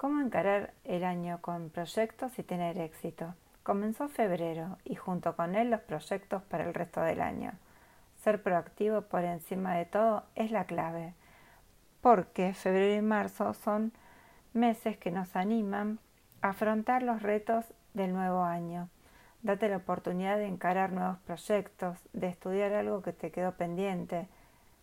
¿Cómo encarar el año con proyectos y tener éxito? Comenzó febrero y junto con él los proyectos para el resto del año. Ser proactivo por encima de todo es la clave, porque febrero y marzo son meses que nos animan a afrontar los retos del nuevo año. Date la oportunidad de encarar nuevos proyectos, de estudiar algo que te quedó pendiente,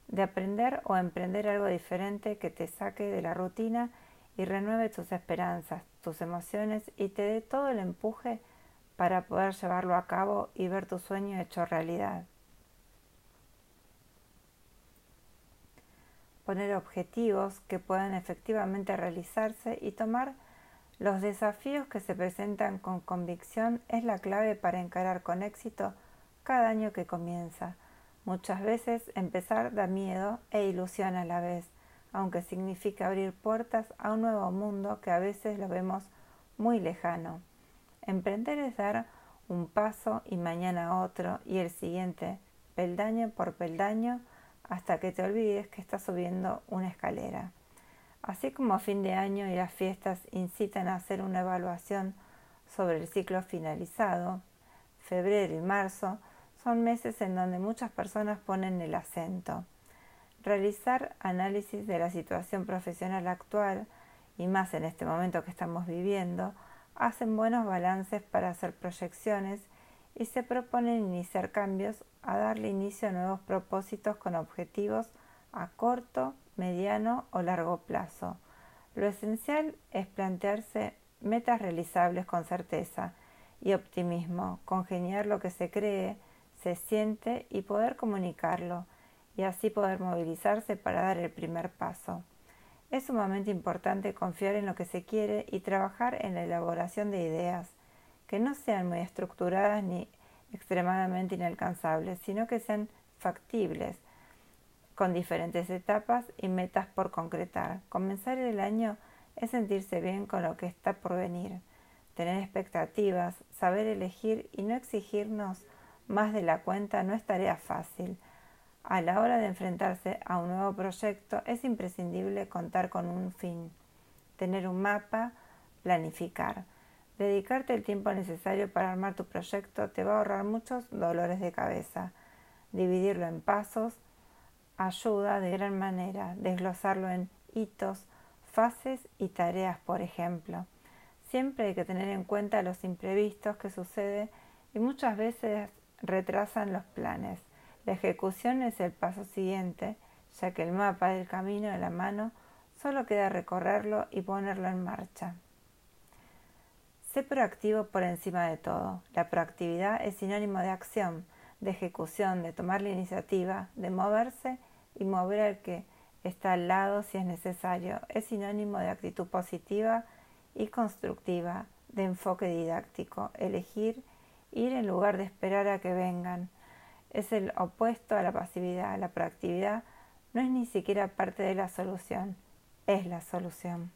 de aprender o emprender algo diferente que te saque de la rutina y renueve tus esperanzas, tus emociones y te dé todo el empuje para poder llevarlo a cabo y ver tu sueño hecho realidad. Poner objetivos que puedan efectivamente realizarse y tomar los desafíos que se presentan con convicción es la clave para encarar con éxito cada año que comienza. Muchas veces empezar da miedo e ilusión a la vez aunque significa abrir puertas a un nuevo mundo que a veces lo vemos muy lejano. Emprender es dar un paso y mañana otro y el siguiente, peldaño por peldaño, hasta que te olvides que estás subiendo una escalera. Así como a fin de año y las fiestas incitan a hacer una evaluación sobre el ciclo finalizado, febrero y marzo son meses en donde muchas personas ponen el acento realizar análisis de la situación profesional actual y más en este momento que estamos viviendo, hacen buenos balances para hacer proyecciones y se proponen iniciar cambios a darle inicio a nuevos propósitos con objetivos a corto, mediano o largo plazo. Lo esencial es plantearse metas realizables con certeza y optimismo, congeniar lo que se cree, se siente y poder comunicarlo y así poder movilizarse para dar el primer paso. Es sumamente importante confiar en lo que se quiere y trabajar en la elaboración de ideas que no sean muy estructuradas ni extremadamente inalcanzables, sino que sean factibles, con diferentes etapas y metas por concretar. Comenzar el año es sentirse bien con lo que está por venir, tener expectativas, saber elegir y no exigirnos más de la cuenta no es tarea fácil a la hora de enfrentarse a un nuevo proyecto es imprescindible contar con un fin, tener un mapa, planificar. Dedicarte el tiempo necesario para armar tu proyecto te va a ahorrar muchos dolores de cabeza. Dividirlo en pasos ayuda de gran manera, desglosarlo en hitos, fases y tareas, por ejemplo. Siempre hay que tener en cuenta los imprevistos que suceden y muchas veces retrasan los planes. La ejecución es el paso siguiente, ya que el mapa del camino de la mano solo queda recorrerlo y ponerlo en marcha. Sé proactivo por encima de todo. La proactividad es sinónimo de acción, de ejecución, de tomar la iniciativa, de moverse y mover al que está al lado si es necesario. Es sinónimo de actitud positiva y constructiva, de enfoque didáctico, elegir ir en lugar de esperar a que vengan, es el opuesto a la pasividad. La proactividad no es ni siquiera parte de la solución, es la solución.